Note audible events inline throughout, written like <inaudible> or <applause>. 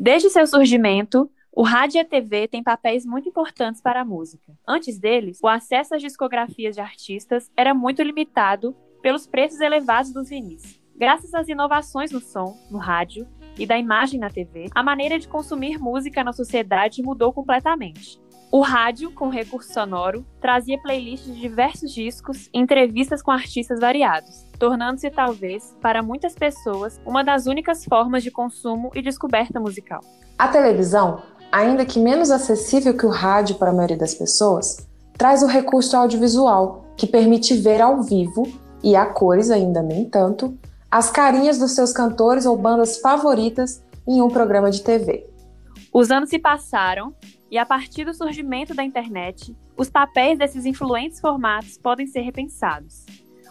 Desde seu surgimento, o rádio e a TV têm papéis muito importantes para a música. Antes deles, o acesso às discografias de artistas era muito limitado pelos preços elevados dos vinis. Graças às inovações no som, no rádio e da imagem na TV, a maneira de consumir música na sociedade mudou completamente. O rádio, com recurso sonoro, trazia playlists de diversos discos e entrevistas com artistas variados, tornando-se talvez, para muitas pessoas, uma das únicas formas de consumo e descoberta musical. A televisão, ainda que menos acessível que o rádio para a maioria das pessoas, traz o recurso audiovisual, que permite ver ao vivo, e a cores ainda nem tanto, as carinhas dos seus cantores ou bandas favoritas em um programa de TV. Os anos se passaram e a partir do surgimento da internet, os papéis desses influentes formatos podem ser repensados.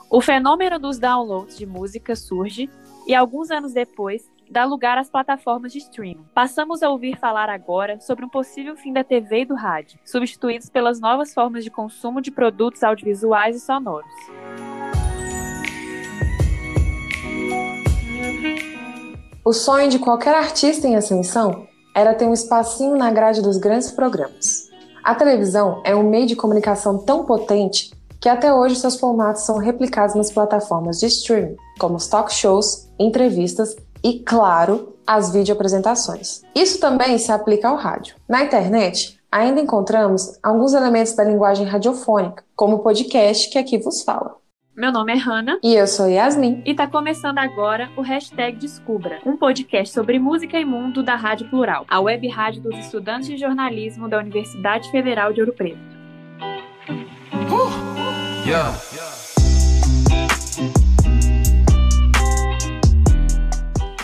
O fenômeno dos downloads de música surge e, alguns anos depois, dá lugar às plataformas de streaming. Passamos a ouvir falar agora sobre um possível fim da TV e do rádio, substituídos pelas novas formas de consumo de produtos audiovisuais e sonoros. O sonho de qualquer artista em ascensão era ter um espacinho na grade dos grandes programas. A televisão é um meio de comunicação tão potente que até hoje seus formatos são replicados nas plataformas de streaming, como os talk shows, entrevistas e, claro, as videoapresentações. Isso também se aplica ao rádio. Na internet, ainda encontramos alguns elementos da linguagem radiofônica, como o podcast que aqui vos fala. Meu nome é Hanna. E eu sou Yasmin. E tá começando agora o Hashtag Descubra, um podcast sobre música e mundo da Rádio Plural, a web rádio dos estudantes de jornalismo da Universidade Federal de Ouro Preto. Uh! Yeah.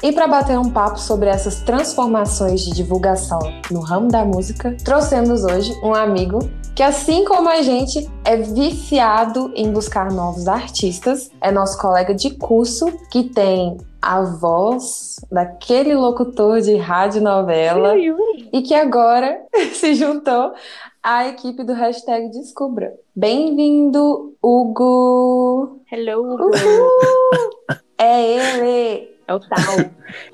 E para bater um papo sobre essas transformações de divulgação no ramo da música, trouxemos hoje um amigo que assim como a gente é viciado em buscar novos artistas, é nosso colega de curso que tem a voz daquele locutor de rádio novela e que agora <laughs> se juntou à equipe do hashtag Descubra. Bem-vindo, Hugo! Hello, Hugo! É ele! É o tal.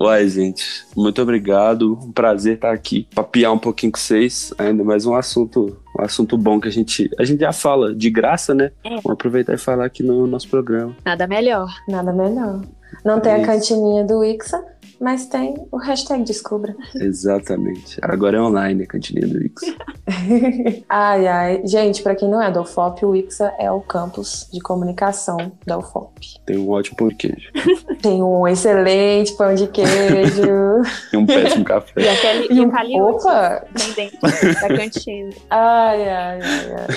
<laughs> Uai, gente, muito obrigado. Um prazer estar aqui, papiar um pouquinho com vocês. Ainda mais um assunto, um assunto bom que a gente, a gente já fala de graça, né? É. Vamos aproveitar e falar aqui no nosso programa. Nada melhor. Nada melhor. Não tem a cantininha do Ixa, mas tem o hashtag Descubra. Exatamente. Agora é online a cantininha do Ixa. <laughs> ai, ai. Gente, para quem não é do UFOP, o Ixa é o campus de comunicação da UFOP. Tem um ótimo pão de queijo. <laughs> tem um excelente pão de queijo. e um péssimo café. E aquele e, e Opa! Tem dentro da cantina. Ai, ai, ai, ai.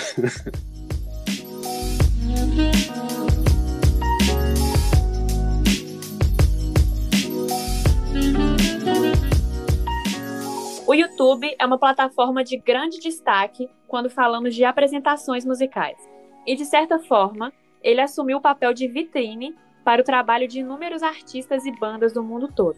<laughs> O YouTube é uma plataforma de grande destaque quando falamos de apresentações musicais. E, de certa forma, ele assumiu o papel de vitrine para o trabalho de inúmeros artistas e bandas do mundo todo.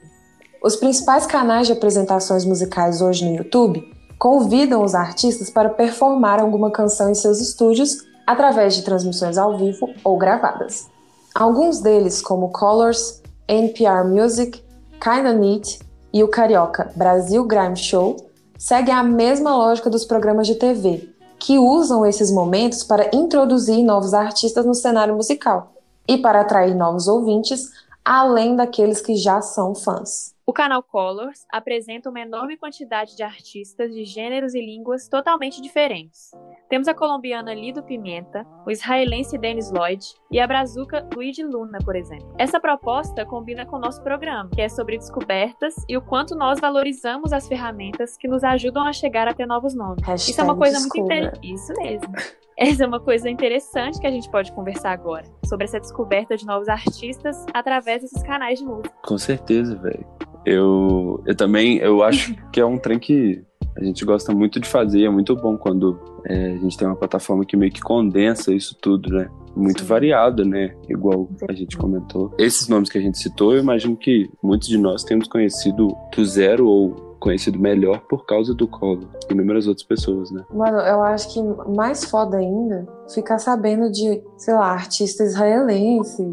Os principais canais de apresentações musicais hoje no YouTube convidam os artistas para performar alguma canção em seus estúdios através de transmissões ao vivo ou gravadas. Alguns deles, como Colors, NPR Music, Kinda Neat e o carioca Brasil Grime Show seguem a mesma lógica dos programas de TV, que usam esses momentos para introduzir novos artistas no cenário musical e para atrair novos ouvintes, além daqueles que já são fãs. O canal Colors apresenta uma enorme quantidade de artistas de gêneros e línguas totalmente diferentes. Temos a colombiana Lido Pimenta, o israelense Dennis Lloyd e a brazuca Luigi Luna, por exemplo. Essa proposta combina com o nosso programa, que é sobre descobertas e o quanto nós valorizamos as ferramentas que nos ajudam a chegar até novos nomes. Hashtag Isso é uma coisa descubra. muito interessante. Isso mesmo. <laughs> Essa é uma coisa interessante que a gente pode conversar agora, sobre essa descoberta de novos artistas através desses canais de música. Com certeza, velho. Eu, eu também, eu acho <laughs> que é um trem que a gente gosta muito de fazer, é muito bom quando é, a gente tem uma plataforma que meio que condensa isso tudo, né? Muito Sim. variado, né? Igual a gente comentou. Esses nomes que a gente citou, eu imagino que muitos de nós temos conhecido do zero ou conhecido melhor por causa do Colo e inúmeras outras pessoas, né? Mano, eu acho que mais foda ainda ficar sabendo de, sei lá, artista israelense,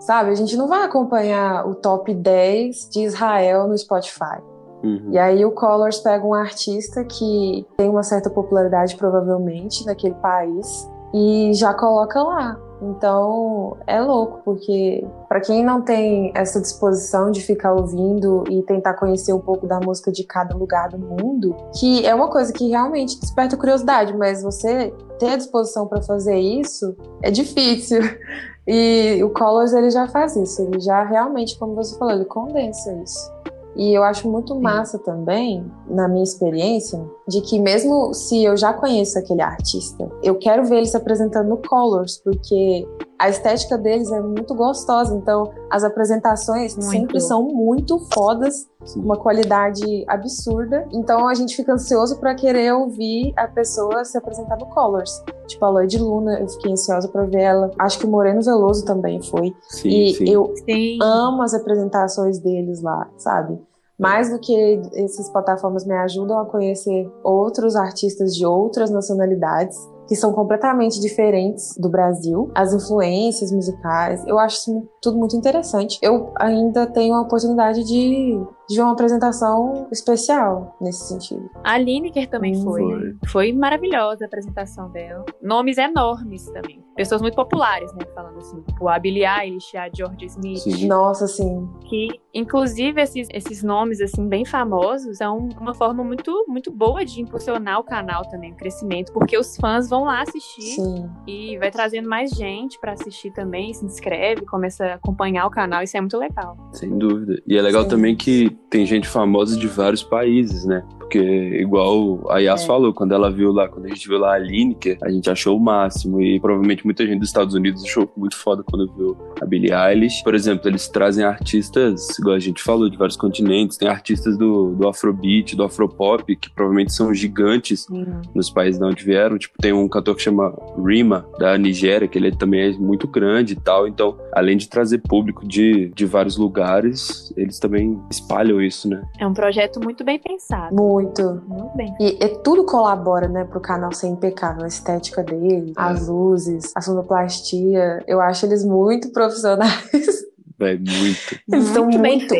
Sabe? A gente não vai acompanhar o top 10 de Israel no Spotify. Uhum. E aí o Colors pega um artista que tem uma certa popularidade provavelmente naquele país e já coloca lá. Então é louco, porque para quem não tem essa disposição de ficar ouvindo e tentar conhecer um pouco da música de cada lugar do mundo, que é uma coisa que realmente desperta curiosidade, mas você ter a disposição para fazer isso é difícil. <laughs> E o Colors ele já faz isso, ele já realmente, como você falou, ele condensa isso. E eu acho muito massa também, na minha experiência, de que mesmo se eu já conheço aquele artista, eu quero ver ele se apresentando no Colors, porque a estética deles é muito gostosa. Então, as apresentações muito. sempre são muito fodas, Sim. uma qualidade absurda. Então, a gente fica ansioso para querer ouvir a pessoa se apresentar no Colors. Tipo, a Lloyd Luna, eu fiquei ansiosa para ver ela. Acho que o Moreno Veloso também foi. Sim, e sim. eu sim. amo as apresentações deles lá, sabe? Mais do que essas plataformas me ajudam a conhecer outros artistas de outras nacionalidades que são completamente diferentes do Brasil, as influências musicais. Eu acho isso tudo muito interessante. Eu ainda tenho a oportunidade de, de uma apresentação especial nesse sentido. A Lineker também hum, foi. foi. Foi maravilhosa a apresentação dela. Nomes enormes também. Pessoas muito populares, né? Falando assim, tipo a Billie Eilish, a George Smith. Sim. Nossa, sim. Que, inclusive, esses, esses nomes, assim, bem famosos, são uma forma muito, muito boa de impulsionar o canal também, o crescimento, porque os fãs vão lá assistir sim. e vai trazendo mais gente para assistir também, se inscreve, começa a acompanhar o canal, isso é muito legal. Sem dúvida. E é legal sim. também que tem gente famosa de vários países, né? Porque, igual a Yas é. falou, quando ela viu lá, quando a gente viu lá a Lineker, a gente achou o máximo. E provavelmente muita gente dos Estados Unidos achou muito foda quando viu a Billie Eilish. Por exemplo, eles trazem artistas, igual a gente falou, de vários continentes. Tem artistas do, do Afrobeat, do Afropop, que provavelmente são gigantes uhum. nos países de onde vieram. Tipo, tem um cantor que chama Rima, da Nigéria, que ele também é muito grande e tal. Então, além de trazer público de, de vários lugares, eles também espalham isso, né? É um projeto muito bem pensado. Muito muito. Bem. E, e tudo colabora, né, pro canal ser impecável. A estética dele, é. as luzes, a sonoplastia. Eu acho eles muito profissionais. É muito. Eles estão muito, muito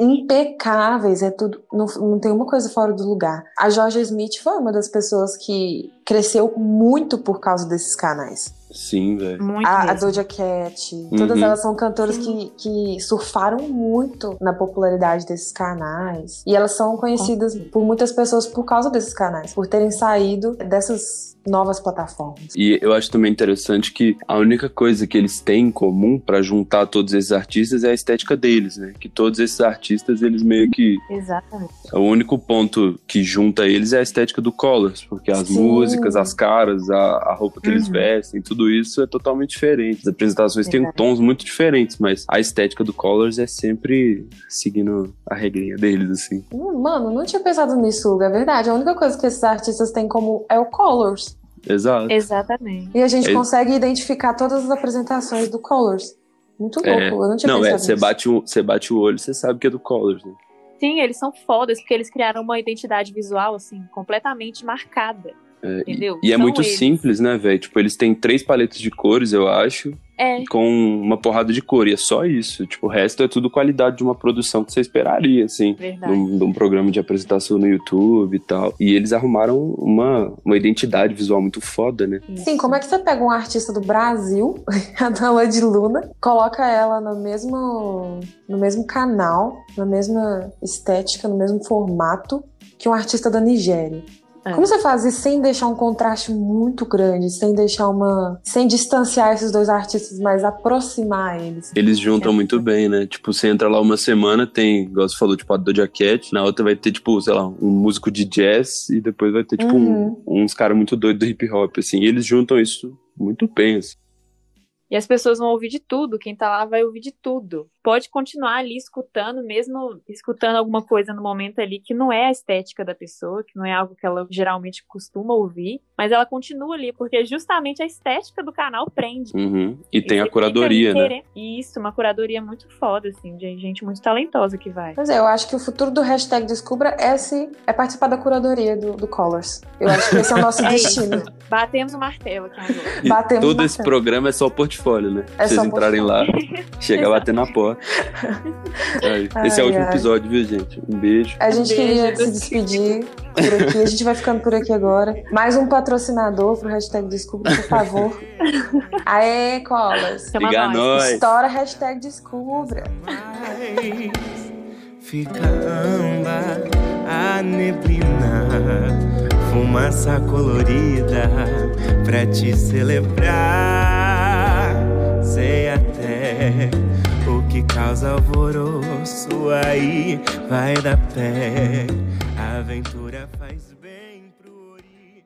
impecáveis. É tudo. Não, não tem uma coisa fora do lugar. A Georgia Smith foi uma das pessoas que cresceu muito por causa desses canais. Sim, velho. A, a, Doja Cat. Uhum. Todas elas são cantoras que, que surfaram muito na popularidade desses canais. E elas são conhecidas por muitas pessoas por causa desses canais, por terem saído dessas novas plataformas. E eu acho também interessante que a única coisa que eles têm em comum para juntar todos esses artistas é a estética deles, né? Que todos esses artistas, eles meio que. Exatamente. O único ponto que junta eles é a estética do Colors, porque as Sim. músicas, as caras, a, a roupa que uhum. eles vestem, tudo isso é totalmente diferente. As apresentações têm tons muito diferentes, mas a estética do Colors é sempre seguindo a regrinha deles, assim. Hum, mano, não tinha pensado nisso, é verdade. A única coisa que esses artistas têm como é o Colors. Exato. Exatamente. E a gente é... consegue identificar todas as apresentações do Colors. Muito louco, é... eu não tinha não, pensado é, você bate, o, você bate o olho, você sabe que é do Colors, né? Sim, eles são fodas, porque eles criaram uma identidade visual, assim, completamente marcada. É, entendeu? E, e é muito eles. simples, né, velho? Tipo, eles têm três paletas de cores, eu acho. É. Com uma porrada de cor, e é só isso. Tipo, o resto é tudo qualidade de uma produção que você esperaria, assim. Verdade. De um, programa de apresentação no YouTube e tal. E eles arrumaram uma, uma identidade visual muito foda, né? Sim, como é que você pega um artista do Brasil, <laughs> a Dama de Luna, coloca ela no mesmo, no mesmo canal, na mesma estética, no mesmo formato que um artista da Nigéria? É. Como você faz isso sem deixar um contraste muito grande, sem deixar uma. sem distanciar esses dois artistas, mas aproximar eles? Eles juntam é. muito bem, né? Tipo, você entra lá uma semana, tem, igual você falou, tipo, a Doja Cat, na outra vai ter, tipo, sei lá, um músico de jazz, e depois vai ter, tipo, uhum. um, uns caras muito doidos do hip hop, assim. E eles juntam isso muito bem, assim. E as pessoas vão ouvir de tudo, quem tá lá vai ouvir de tudo. Pode continuar ali escutando, mesmo escutando alguma coisa no momento ali que não é a estética da pessoa, que não é algo que ela geralmente costuma ouvir, mas ela continua ali, porque justamente a estética do canal prende. Uhum. E, e tem a curadoria, né? Isso, uma curadoria muito foda, assim, de gente muito talentosa que vai. Pois é, eu acho que o futuro do hashtag Descubra é, se, é participar da curadoria do, do Colors. Eu acho que esse é o nosso <laughs> é destino. Isso. Batemos o martelo aqui agora. Batemos Todo esse programa é só oportunidade portfólio, né? É Vocês entrarem lá, <laughs> chega bater na porta. <laughs> Esse é o último ai. episódio, viu, gente? Um beijo. A gente beijo. queria se despedir por aqui. A gente vai ficando por aqui agora. Mais um patrocinador pro hashtag Descubra, por favor. <laughs> Aê, Colas. Liga nós. Estoura hashtag Descubra. Fica amba a neblina, fumaça colorida pra te celebrar. Até o que causa alvoroço aí vai dar pé. A aventura faz bem pro ori.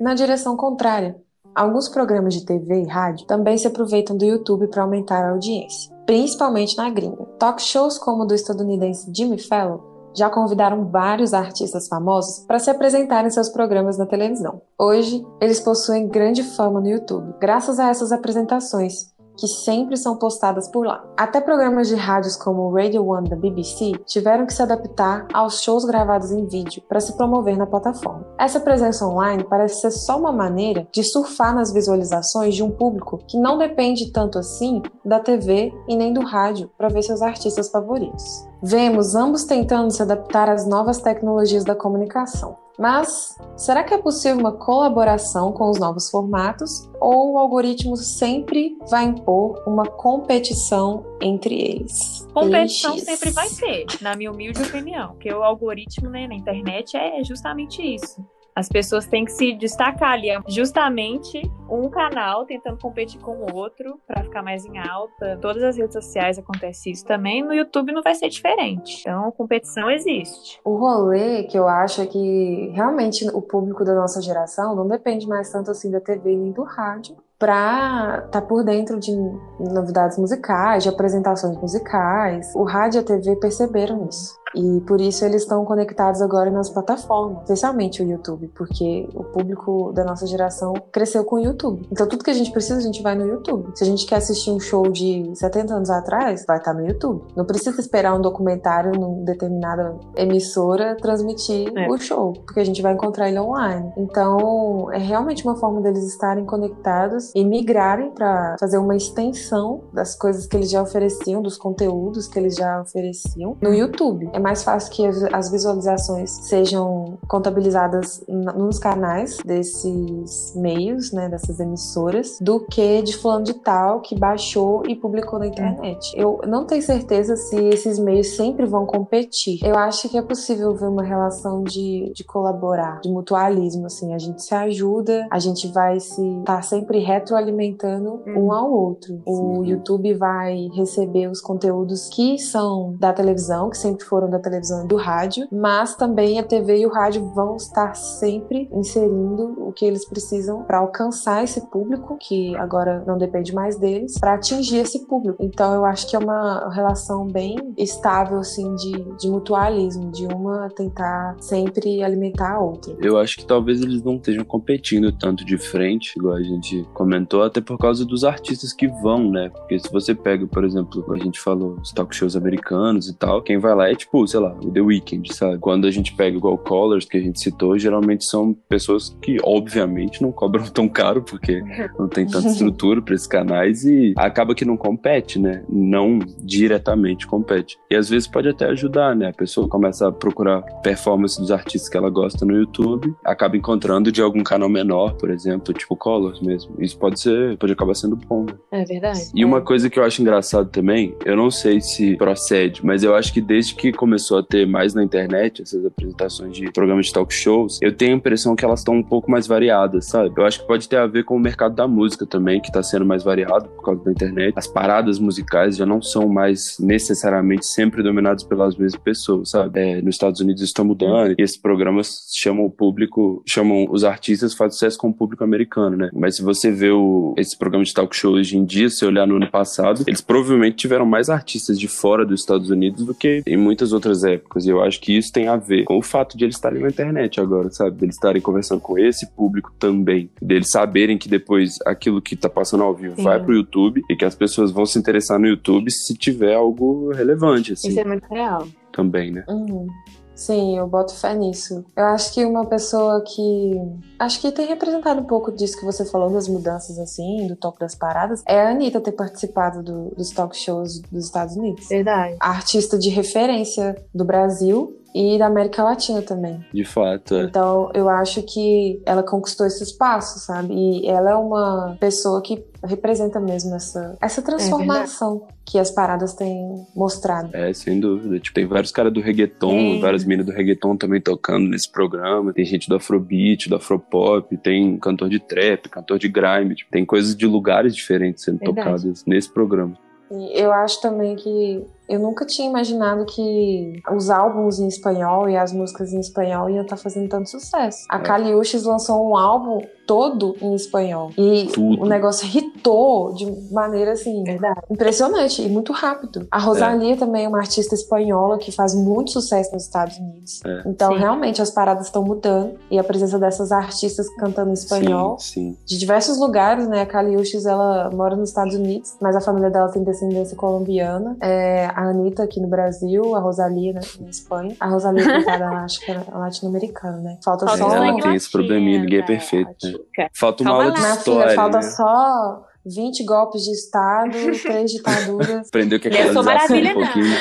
Na direção contrária, alguns programas de TV e rádio também se aproveitam do YouTube para aumentar a audiência, principalmente na gringa. Talk shows como o do estadunidense Jimmy Fallon já convidaram vários artistas famosos para se apresentar em seus programas na televisão. Hoje, eles possuem grande fama no YouTube, graças a essas apresentações, que sempre são postadas por lá. Até programas de rádios como o Radio One da BBC tiveram que se adaptar aos shows gravados em vídeo para se promover na plataforma. Essa presença online parece ser só uma maneira de surfar nas visualizações de um público que não depende tanto assim da TV e nem do rádio para ver seus artistas favoritos. Vemos ambos tentando se adaptar às novas tecnologias da comunicação. Mas será que é possível uma colaboração com os novos formatos ou o algoritmo sempre vai impor uma competição entre eles? Competição sempre vai ter, na minha humilde opinião, porque o algoritmo né, na internet é justamente isso. As pessoas têm que se destacar ali. É justamente um canal tentando competir com o outro para ficar mais em alta. Todas as redes sociais acontece isso também. No YouTube não vai ser diferente. Então, competição existe. O rolê que eu acho é que realmente o público da nossa geração não depende mais tanto assim da TV nem do rádio para estar tá por dentro de novidades musicais, de apresentações musicais. O rádio e a TV perceberam isso. E por isso eles estão conectados agora nas plataformas, especialmente o YouTube, porque o público da nossa geração cresceu com o YouTube. Então tudo que a gente precisa, a gente vai no YouTube. Se a gente quer assistir um show de 70 anos atrás, vai estar tá no YouTube. Não precisa esperar um documentário numa determinada emissora transmitir é. o show, porque a gente vai encontrar ele online. Então é realmente uma forma deles estarem conectados e migrarem para fazer uma extensão das coisas que eles já ofereciam, dos conteúdos que eles já ofereciam no YouTube. É mais fácil que as visualizações sejam contabilizadas nos canais desses meios, né, dessas emissoras, do que de fulano de tal que baixou e publicou na internet. Eu não tenho certeza se esses meios sempre vão competir. Eu acho que é possível ver uma relação de, de colaborar, de mutualismo, assim, a gente se ajuda, a gente vai se estar tá sempre retroalimentando um uhum. ao outro. O YouTube vai receber os conteúdos que são da televisão, que sempre foram da televisão e do rádio, mas também a TV e o rádio vão estar sempre inserindo o que eles precisam para alcançar esse público, que agora não depende mais deles, para atingir esse público. Então eu acho que é uma relação bem estável, assim, de, de mutualismo, de uma tentar sempre alimentar a outra. Eu acho que talvez eles não estejam competindo tanto de frente, igual a gente comentou, até por causa dos artistas que vão, né? Porque se você pega, por exemplo, a gente falou, os talk shows americanos e tal, quem vai lá é tipo sei lá, o The Weeknd, sabe? Quando a gente pega igual Colors, que a gente citou, geralmente são pessoas que, obviamente, não cobram tão caro, porque não tem tanta <laughs> estrutura para esses canais e acaba que não compete, né? Não diretamente compete. E às vezes pode até ajudar, né? A pessoa começa a procurar performance dos artistas que ela gosta no YouTube, acaba encontrando de algum canal menor, por exemplo, tipo Colors mesmo. Isso pode ser, pode acabar sendo bom, né? É verdade. E uma coisa que eu acho engraçado também, eu não sei se procede, mas eu acho que desde que começou a ter mais na internet, essas apresentações de programas de talk shows, eu tenho a impressão que elas estão um pouco mais variadas, sabe? Eu acho que pode ter a ver com o mercado da música também, que está sendo mais variado por causa da internet. As paradas musicais já não são mais necessariamente sempre dominadas pelas mesmas pessoas, sabe? É, nos Estados Unidos está mudando e esses programas chamam o público, chamam os artistas, faz sucesso com o público americano, né? Mas se você vê o, esse programa de talk show hoje em dia, se olhar no ano passado, eles provavelmente tiveram mais artistas de fora dos Estados Unidos do que em muitas outras outras épocas. E eu acho que isso tem a ver com o fato de eles estarem na internet agora, sabe? De eles estarem conversando com esse público também. Deles saberem que depois aquilo que tá passando ao vivo Sim. vai pro YouTube e que as pessoas vão se interessar no YouTube se tiver algo relevante, assim. Isso é muito real. Também, né? Uhum. Sim, eu boto fé nisso. Eu acho que uma pessoa que. Acho que tem representado um pouco disso que você falou, das mudanças assim, do topo das paradas, é a Anitta ter participado do, dos talk shows dos Estados Unidos. Verdade. A artista de referência do Brasil e da América Latina também. De fato, é. Então, eu acho que ela conquistou esse espaço, sabe? E ela é uma pessoa que representa mesmo essa, essa transformação que as paradas têm mostrado. É, sem dúvida. Tipo, tem vários caras do reggaeton, Sim. várias meninas do reggaeton também tocando nesse programa. Tem gente do afrobeat, do afropop, tem cantor de trap, cantor de grime. Tipo, tem coisas de lugares diferentes sendo Verdade. tocadas nesse programa. E eu acho também que eu nunca tinha imaginado que os álbuns em espanhol e as músicas em espanhol iam estar fazendo tanto sucesso. A É. Caliuches lançou um álbum todo em espanhol. E Tudo. o negócio hitou de maneira assim Verdade. impressionante e muito rápido. A Rosalia também é uma artista espanhola que faz muito sucesso nos Estados Unidos. É. Então, Sim. realmente, as paradas estão mudando. E a presença dessas artistas cantando em espanhol Sim, sim. de diversos lugares, né? A Caliuches, ela mora nos Estados Unidos, mas a família dela tem descendência colombiana. É, a Anitta aqui no Brasil, a Rosalia né, na Espanha. A Rosalia, <laughs> coitada, ela acho que é latino-americana, né? Falta Falta só... ela tem esse probleminha, ninguém é latino, perfeito, né? Falta uma Calma aula de lá. História, filha, falta né? só 20 golpes de Estado, <laughs> três ditaduras. Aprendeu que Não é aquela maravilha, um pouquinho.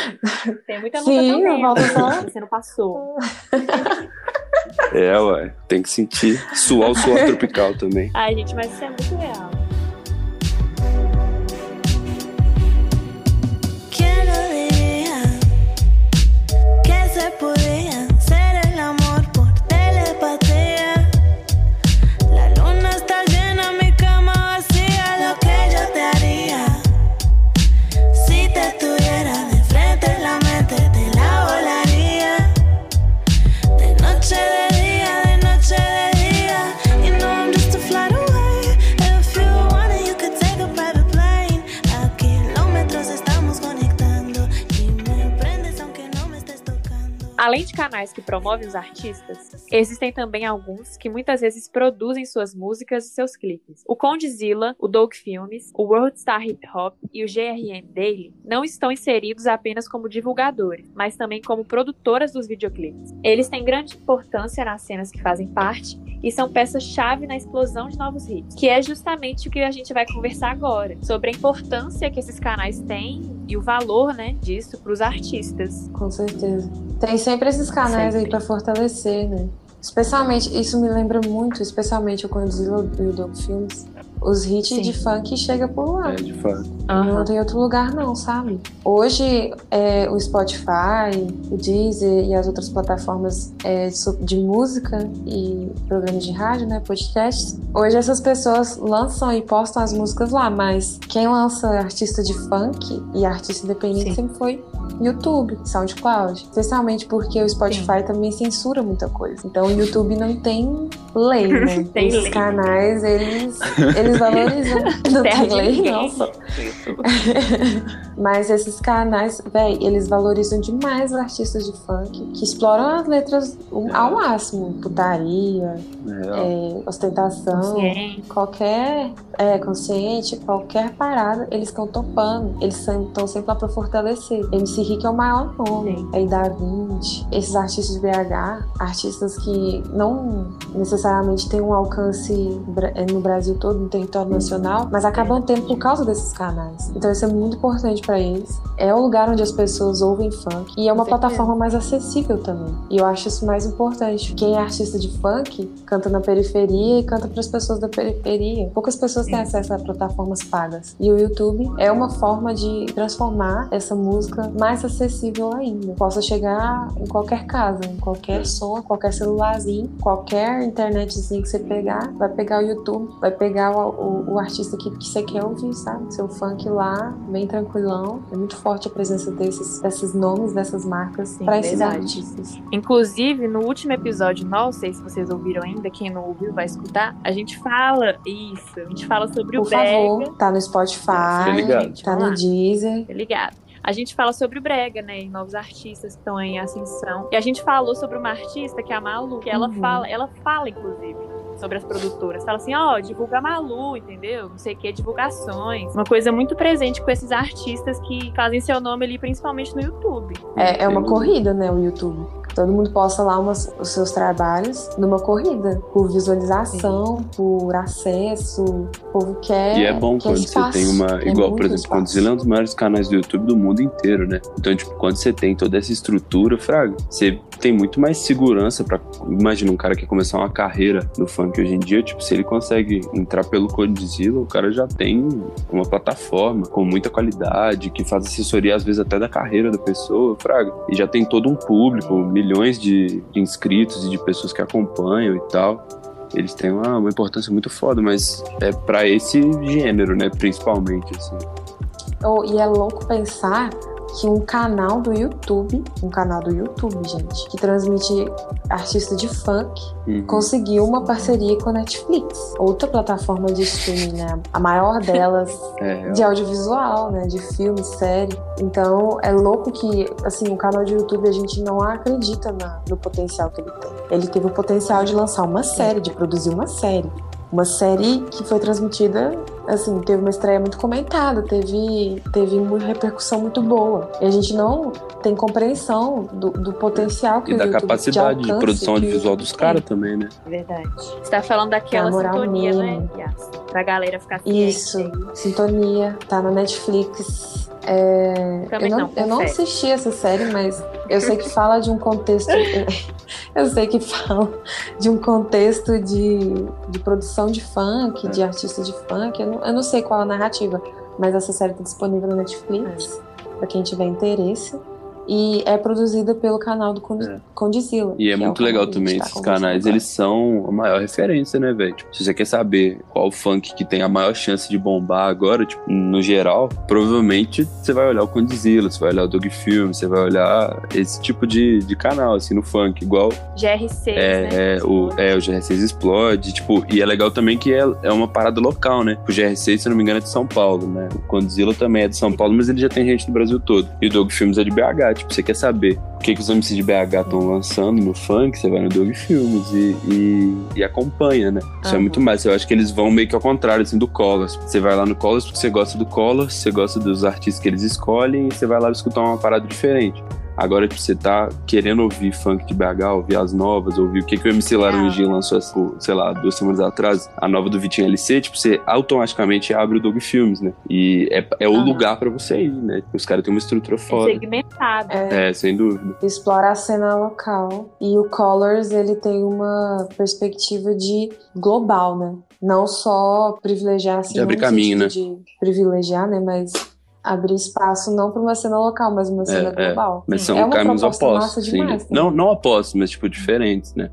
Tem muita luta Sim, também. falta só- né? Você não passou. É, ué. Tem que sentir. Suar o suor <laughs> tropical também. Ai, gente, mas isso é muito real. Canais que promovem os artistas, existem também alguns que muitas vezes produzem suas músicas e seus clipes. O Condzilla, o Doug Filmes, o World Star Hip Hop e o GRM Daily não estão inseridos apenas como divulgadores, mas também como produtoras dos videoclipes. Eles têm grande importância nas cenas que fazem parte e são peças-chave na explosão de novos hits, que é justamente o que a gente vai conversar agora, sobre a importância que esses canais têm e o valor, né, disso para os artistas. Com certeza. Tem sempre esses canais aí Sempre. pra fortalecer, né? Especialmente, isso me lembra muito, especialmente o Condzilla e o Doug Films. Os hits Sim. de funk chegam por lá. É, de fato. Não tem outro lugar não, sabe? Hoje, é, o Spotify, o Deezer e as outras plataformas é, de música e programas de rádio, né, podcasts, hoje essas pessoas lançam e postam as músicas lá, mas quem lança artista de funk e artista independente Sim. sempre foi YouTube, SoundCloud. Especialmente porque o Spotify também censura muita coisa. Então o YouTube não tem lei, né? <laughs> Tem Esses lei. canais, eles, eles <laughs> valorizam. <laughs> Não Terra tem de lei, ninguém. não. só- mas esses canais, véi, eles valorizam demais os artistas de funk, que exploram as letras um- ao máximo. Putaria, É, é, ostentação, Consciente. qualquer é, consciente, qualquer parada, eles estão topando. Eles estão sempre lá pra fortalecer. MC Rick é o maior nome. Sim. Aí da 20, esses artistas de BH, artistas que não necessariamente têm um alcance no Brasil todo, no território nacional, mas acabam tendo por causa desses canais. Então isso é muito importante pra eles. É o lugar onde as pessoas ouvem funk e é uma plataforma mais acessível também. E eu acho isso mais importante. Quem é artista de funk canta na periferia e canta para as pessoas da periferia. Poucas pessoas têm acesso a plataformas pagas. E o YouTube é uma forma de transformar essa música mais acessível ainda. Possa chegar em qualquer casa, em qualquer som, qualquer celularzinho, qualquer internetzinho que você pegar, vai pegar o YouTube, vai pegar o, o- o artista que, que você quer ouvir, sabe? Seu funk lá, bem tranquilão. É muito forte a presença desses, desses nomes, dessas marcas para esses verdade. artistas. Inclusive, no último episódio, não sei se vocês ouviram ainda, quem não ouviu vai escutar, a gente fala isso, a gente fala sobre Por o Brega, favor, tá no Spotify, ligado. tá no lá. Deezer. tá ligado? A gente fala sobre o Brega, né? E novos artistas que estão em ascensão. E a gente falou sobre uma artista que é a Malu, que ela Uhum. fala, ela fala, inclusive, sobre as produtoras. Fala assim, ó, divulga a Malu, entendeu? Não sei o que, divulgações. Uma coisa muito presente com esses artistas que fazem seu nome ali, principalmente no YouTube. É, é uma corrida, né, o YouTube. Todo mundo posta lá umas, os seus trabalhos numa corrida, por visualização, Sim. por acesso. O povo quer. E é bom quando espaço, você tem uma. quer Igual, por exemplo, espaço. Condzilla é um dos maiores canais do YouTube do mundo inteiro, né? Então, tipo, quando você tem toda essa estrutura, Fraga, você tem muito mais segurança pra. Imagina um cara que começar uma carreira no funk hoje em dia, tipo, se ele consegue entrar pelo Condzilla, o cara já tem uma plataforma com muita qualidade, que faz assessoria, às vezes, até da carreira da pessoa, Fraga. E já tem todo um público, milhões de, inscritos e de pessoas que acompanham e tal. Eles têm uma, uma importância muito foda, mas é pra esse gênero, né? Principalmente, assim. Oh, e é louco pensar que um canal do YouTube, um canal do YouTube, gente, que transmite artista de funk, Uhum. conseguiu uma parceria com a Netflix, outra plataforma de streaming, né? A maior delas <laughs> É, de audiovisual, né? De filme, série. Então é louco que, assim, o canal de YouTube a gente não acredita na- no potencial que ele tem. Ele teve o potencial de lançar uma série, de produzir uma série. Uma série que foi transmitida, assim, teve uma estreia muito comentada, teve, teve uma repercussão muito boa. E a gente não tem compreensão do, do potencial que E o da YouTube capacidade de, alcance produção audiovisual dos caras também, né? Verdade. Você tá falando daquela É sintonia, né, mesmo. Yas? Pra galera ficar ciente Isso, aí. Sintonia, tá na Netflix. É, eu não, eu não assisti essa série, mas eu sei que fala de um contexto. <laughs> eu sei que fala de um contexto de, de produção de funk, de artista de funk. Eu não, eu não sei qual a narrativa, mas essa série tá disponível na Netflix, pra quem tiver interesse. E é produzida pelo canal do É. Condzilla. E é que muito o legal também, tá esses canais, eles são a maior referência, né, velho? Tipo, se você quer saber qual funk que tem a maior chance de bombar agora, tipo, no geral, provavelmente você vai olhar o Condzilla, você vai olhar o Dog Film, você vai olhar esse tipo de, de canal, assim, no funk, igual GR6, é, né? é, o, é, o GR6 explode, tipo, e é legal também que é, é uma parada local, né? O GR6, se eu não me engano, é de São Paulo, né? O Condzilla também é de São Paulo, mas ele já tem gente no Brasil todo. E o Dog Filmes é de BH, tipo, você quer saber o que, que os MCs de BH estão lançando no funk, você vai no Dog Filmes e, e, e acompanha, né? Isso é Aham. muito mais. Eu acho que eles vão meio que ao contrário, assim, do Colors. Você vai lá no Colors porque você gosta do Colors, você gosta dos artistas que eles escolhem e você vai lá escutar uma parada diferente. Agora, tipo, você tá querendo ouvir funk de BH, ouvir as novas, ouvir o que, que o MC Laranjinha lançou, tipo, sei lá, duas semanas atrás, a nova do Vitinho LC, tipo, você automaticamente abre o Dog Filmes, né? E é, é o lugar pra você ir, né? Os caras têm uma estrutura É foda. segmentado. É, É, sem dúvida. explora a cena local. E o Colors, ele tem uma perspectiva de global, né? Não só privilegiar, assim, De abrir caminho, sentido de privilegiar, né? Mas abrir espaço não para uma cena local, mas uma cena é. global. Mas são É caminhos opostos. sim. demais, né? Não, não opostos, mas, tipo, diferentes, né?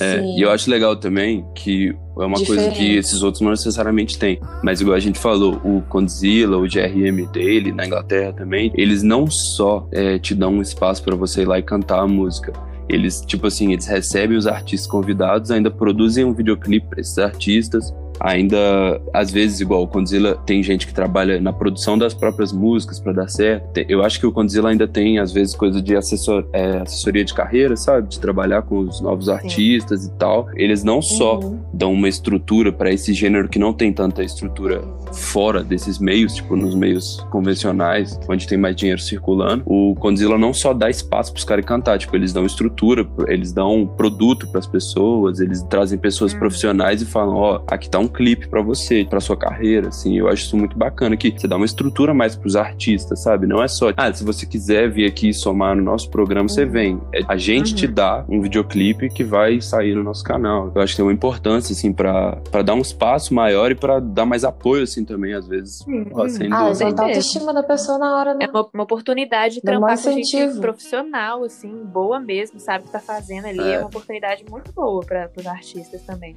É, e eu acho legal também que é uma coisa que Diferente. esses outros não necessariamente têm. Mas igual a gente falou, o Condzilla, o GRM dele, na Inglaterra também, eles não só é, te dão um espaço pra você ir lá e cantar a música. Eles, tipo assim, eles recebem os artistas convidados, ainda produzem um videoclipe pra esses artistas, ainda, às vezes, igual o Condzilla, tem gente que trabalha na produção das próprias músicas pra dar certo. Eu acho que o Condzilla ainda tem, às vezes, coisa de assessor, é, assessoria de carreira, sabe? De trabalhar com os novos artistas e tal. Eles não só Uhum. dão uma estrutura pra esse gênero que não tem tanta estrutura fora desses meios, tipo nos meios convencionais, onde tem mais dinheiro circulando. O Condzilla não só dá espaço pros caras cantar, tipo, eles dão estrutura, eles dão produto pras pessoas, eles trazem pessoas Hum. profissionais e falam, ó, aqui tá um clipe pra você, pra sua carreira, assim. Eu acho isso muito bacana que você dá uma estrutura mais pros artistas, sabe? Não é só, ah, se você quiser vir aqui somar no nosso programa, você Uhum. vem. É, a gente Uhum. te dá um videoclipe que vai sair no nosso canal. Eu acho que tem uma importância, assim, pra, pra dar um espaço maior e pra dar mais apoio, assim, também, às vezes. Ó, sem Ah, dúvida. exaltar a certeza. autoestima da pessoa na hora, né? É uma, uma oportunidade de Dá trampar com gente incentivo. profissional, assim, boa mesmo, sabe o que tá fazendo ali. É, É. uma oportunidade muito boa para os artistas também.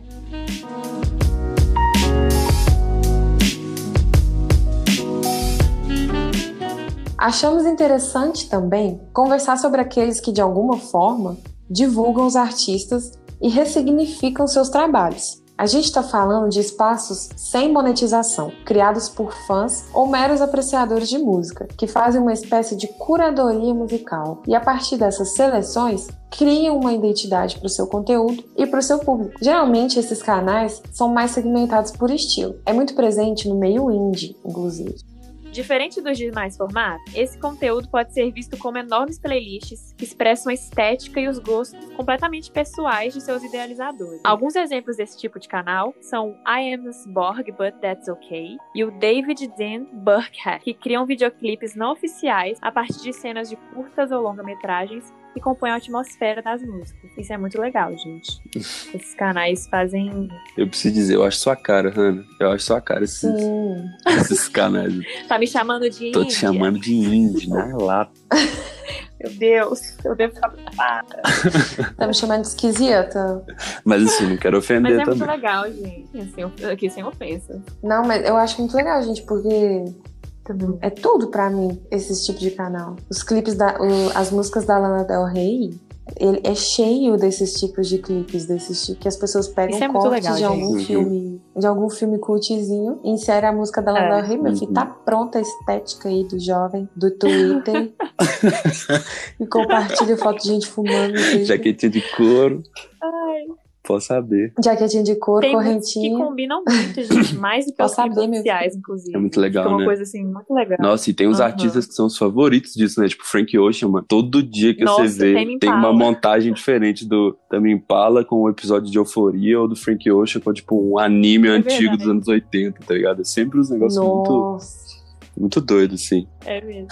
Achamos interessante também conversar sobre aqueles que, de alguma forma, divulgam os artistas e ressignificam seus trabalhos. A gente está falando de espaços sem monetização, criados por fãs ou meros apreciadores de música, que fazem uma espécie de curadoria musical e, a partir dessas seleções, criam uma identidade para o seu conteúdo e para o seu público. Geralmente, esses canais são mais segmentados por estilo. É muito presente no meio indie, inclusive. Diferente dos demais formatos, esse conteúdo pode ser visto como enormes playlists que expressam a estética e os gostos completamente pessoais de seus idealizadores. Alguns exemplos desse tipo de canal são I Am Borg But That's Okay e o David Dean Burkhead, que criam videoclipes não oficiais a partir de cenas de curtas ou longa-metragens que compõem a atmosfera das músicas. Isso é muito legal, gente. <laughs> Esses canais fazem. Eu preciso dizer, eu acho sua cara, Hannah. Eu acho sua cara esses, esses canais. <laughs> Tá me chamando de Tô te Índia? chamando de indie, na <laughs> lata. Meu Deus, eu devo ficar preocupada. Tá me chamando de esquisita? Mas assim, não quero Mas ofender é muito também. legal, gente. Assim, aqui sem ofensa. Não, mas eu acho muito legal, gente, porque é tudo pra mim, esse tipo de canal. Os clipes da. o- as músicas da Lana Del Rey. Ele é cheio desses tipos de clipes, desses tipos que as pessoas pegam Isso é cortes legal, de algum gente. filme, de algum filme cultzinho, insere a música da Lana É. Del Rey, meu filho, Uhum. tá pronta a estética aí do jovem, do Twitter. <laughs> e compartilha foto de gente fumando. Jaquetinha de couro, Ai, posso saber. Jaquetinha de couro, tem muitos que correntinha. combinam muito, gente. Mais do que os saber, meu oficiais, inclusive. É muito legal, Fica uma né? coisa assim, muito legal. Nossa, e tem uns Aham. artistas que são os favoritos disso, né? Tipo Frank Ocean, mano. Todo dia que Nossa, você vê, tem Impala. uma montagem diferente do Tame Impala com o episódio de Euforia ou do Frank Ocean com, tipo, um anime antigo verdade. dos anos 80, tá ligado? É sempre uns negócios muito, Nossa. muito doidos, assim. É mesmo.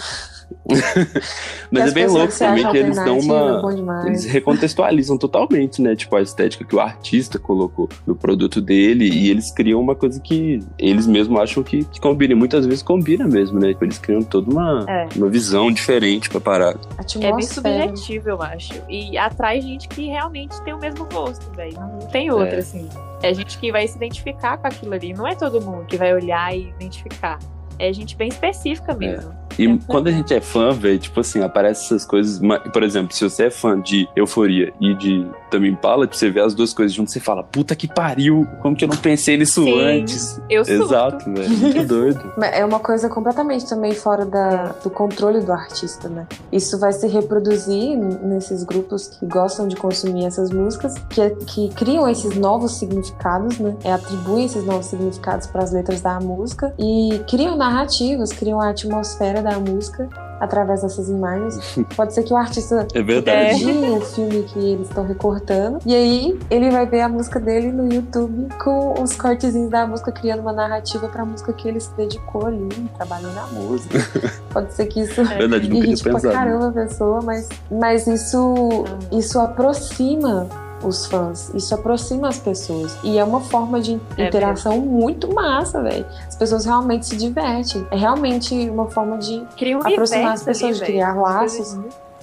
<laughs> Mas as é bem louco que se também que eles dão uma... Eles recontextualizam totalmente, né? Tipo, a estética que o artista colocou no produto dele e eles criam uma coisa que eles mesmos acham que, que combina. E muitas vezes combina mesmo, né? Tipo, eles criam toda uma, É. uma visão diferente pra parada. É bem subjetivo, eu acho. E atrai gente que realmente tem o mesmo gosto, velho. Não tem outra, É. assim. É gente que vai se identificar com aquilo ali. Não é todo mundo que vai olhar e identificar. É gente bem específica mesmo. E É. quando a gente é fã, velho, tipo assim, aparecem essas coisas. Por exemplo, se você é fã de Euforia e de Tame Impala, tipo, você vê as duas coisas juntas, você fala, puta que pariu, como que eu não pensei nisso Sim, antes? Eu surto. Exato, velho. Muito <laughs> doido. É uma coisa completamente também fora da, do controle do artista, né? Isso vai se reproduzir nesses grupos que gostam de consumir essas músicas, que, que criam esses novos significados, né? É, atribuem esses novos significados para as letras da música e criam narrativas, criam a atmosfera da música através dessas imagens. <laughs> Pode ser que o artista É verdade. O filme que eles estão recortando. E aí ele vai ver a música dele no YouTube com os cortezinhos da música, criando uma narrativa pra música que ele se dedicou ali, trabalhou na música. <laughs> Pode ser que isso Verdade, nunca tinha irrite pra pensado. caramba a pessoa, mas, mas isso, isso aproxima os fãs, isso aproxima as pessoas. E é uma forma de É interação muito massa, velho. As pessoas realmente se divertem. É realmente uma forma de um aproximar as pessoas, ali, de criar laços.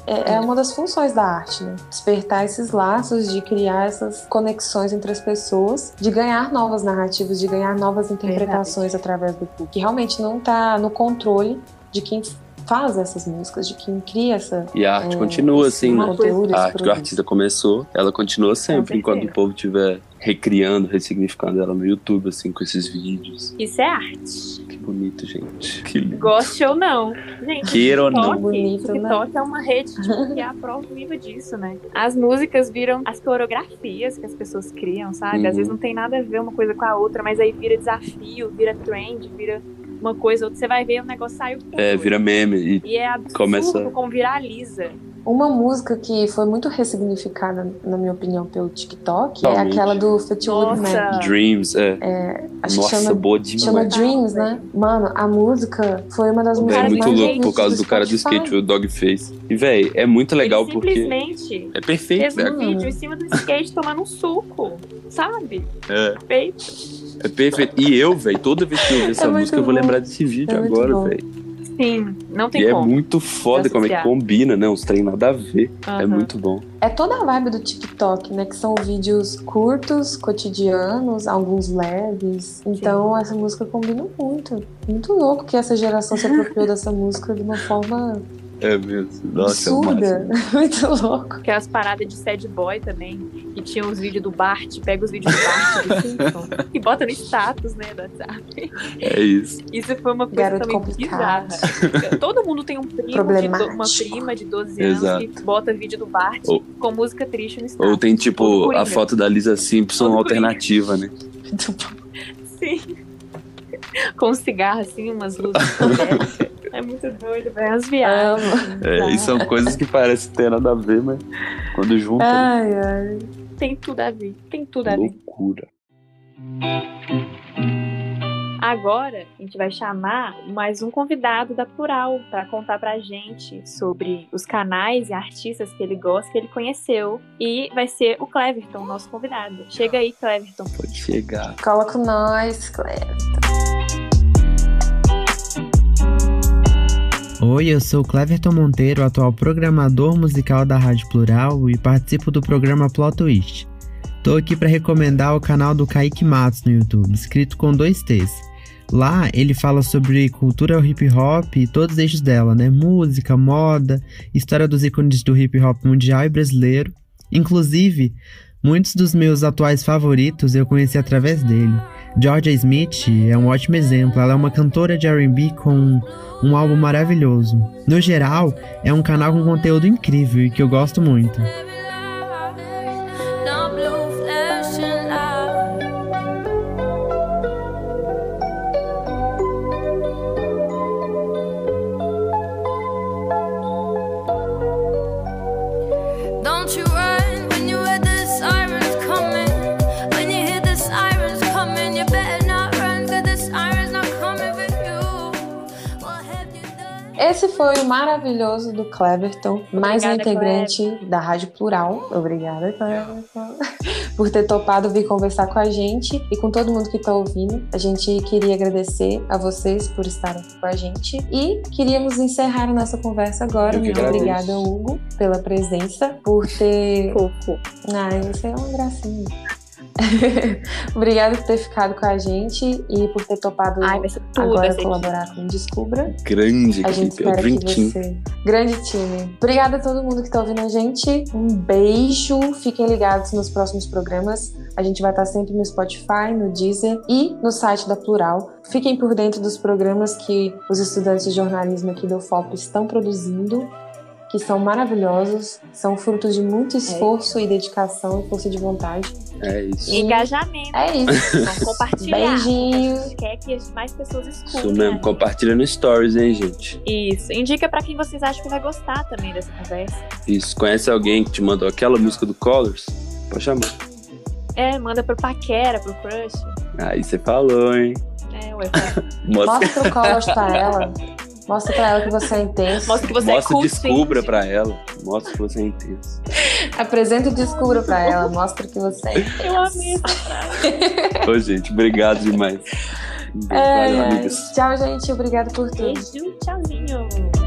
É, é uma das funções da arte, né? Despertar esses laços, de criar essas conexões entre as pessoas, de ganhar novas narrativas, de ganhar novas interpretações através do público. Que realmente não tá no controle de quem faz essas músicas, de quem cria essa. E a arte é, continua assim, né? conteúdo, A arte que o artista começou, ela continua sempre, enquanto o povo estiver recriando, ressignificando ela no YouTube, assim, com esses vídeos. Isso é arte. Que bonito, gente. Que lindo. Goste ou não. Gente, Queira ou não. TikTok, Bonito, né? TikTok é uma rede tipo, que é a prova viva disso, né? As músicas viram as coreografias que as pessoas criam, sabe? Uhum. Às vezes não tem nada a ver uma coisa com a outra, mas aí vira desafio, vira trend, vira uma coisa, outra. Você vai ver o negócio saiu É, vira meme. E E é absurdo Começa- como viraliza. Uma música que foi muito ressignificada, na minha opinião, pelo TikTok é Realmente. aquela do Fleetwood Nossa. Mac. Dreams, é. Acho Nossa, que chama, boa chama demais. Dreams, né? Mano, a música foi uma das O É músicas cara muito mais louco por causa do cara do skate, o Dogface. E, véi, é muito legal Ele porque. simplesmente É perfeito, fez né? um vídeo em cima do skate tomando um suco, sabe? É, Feito. é perfeito. E eu, véi, toda vez que eu ouvir essa É música, eu vou bom. lembrar desse vídeo É agora, bom. Sim, não tem E é como. muito foda como é que combina, né? Uns trem nada a ver. É Aham. muito bom. É toda a vibe do TikTok, né? Que são vídeos curtos, cotidianos, alguns leves. Então essa música combina muito. Muito louco que essa geração se apropriou dessa música de uma forma É mesmo. Nossa, é absurda. máximo. <laughs> muito louco. Aquelas paradas de sad boy também, que tinha os vídeos do Bart, pega os vídeos do Bart do <laughs> Simpson e bota no status, né, do WhatsApp. É isso. Isso foi uma coisa Garoto também complicado. bizarra. Todo mundo tem um primo, de do- uma prima de 12 anos Exato. que bota vídeo do Bart Ou- com música triste no status. Ou tem, tipo, a foto da Lisa Simpson alternativa, né? <laughs> Sim. <laughs> Com um cigarro, assim, umas luzes. <laughs> É muito doido, vai umas viagens. É, e são coisas que parecem ter nada a ver, mas quando juntam, Ai, ai. Tem tudo a ver, tem tudo a ver. loucura. Agora, a gente vai chamar mais um convidado da Plural para contar pra gente sobre os canais e artistas que ele gosta, que ele conheceu. E vai ser o Cleverton, nosso convidado. Chega aí, Cleverton. Pode chegar. Cola com nós, Cleber. Oi, eu sou Cleverton Monteiro, atual programador musical da Rádio Plural e participo do programa Plot Twist. Tô aqui para recomendar o canal do Kaique Matos no YouTube, escrito com dois T's. Lá ele fala sobre cultura hip hop e todos os eixos dela, né? Música, moda, história dos ícones do hip hop mundial e brasileiro. Inclusive, muitos dos meus atuais favoritos eu conheci através dele. Georgia Smith é um ótimo exemplo, ela é uma cantora de R&B com um álbum maravilhoso. No geral, é um canal com conteúdo incrível e que eu gosto muito. Don't you run Esse foi o maravilhoso do Cleverton, mais um integrante da Rádio Plural. Obrigada, Cleverton, por ter topado vir conversar com a gente e com todo mundo que está ouvindo. A gente queria agradecer a vocês por estarem aqui com a gente e queríamos encerrar a nossa conversa agora. Muito obrigada, Hugo, pela presença, por ter Fofo. Ai, você é uma gracinha. <laughs> Obrigada por ter ficado com a gente e por ter topado Ai, vai ser tudo. agora colaborar com o Descubra. Grande A gente equipe, é o Dream Team. você. Grande time. Obrigada a todo mundo que está ouvindo a gente. Um beijo. Fiquem ligados nos próximos programas. A gente vai estar sempre no Spotify, no Deezer e no site da Plural. Fiquem por dentro dos programas que os estudantes de jornalismo aqui do UFOP estão produzindo, que são maravilhosos, são frutos de muito esforço e dedicação e força de vontade. É isso. E engajamento. É isso. Vamos <laughs> compartilhar. Beijinhos. A gente quer que mais pessoas escutem. Isso mesmo. né? Compartilha no Stories, hein, gente? Isso. Indica pra quem vocês acham que vai gostar também dessa conversa. Isso. Conhece alguém que te mandou aquela música do Colors? Pode chamar. É, manda pro paquera, pro crush. Aí você falou, hein? É, ué, <laughs> Mostra, Mostra o Colors pra ela. <laughs> Mostra pra ela que você é intenso. mostra que você mostra é cool, descubra sim. pra ela. Mostra que você é intenso. Apresenta e descubra pra ela. Mostra que você é intenso. Eu amei essa frase. Ô, gente, obrigado demais. Um beijo, amigas. Tchau, gente. Obrigada por tudo. Beijo, tchauzinho.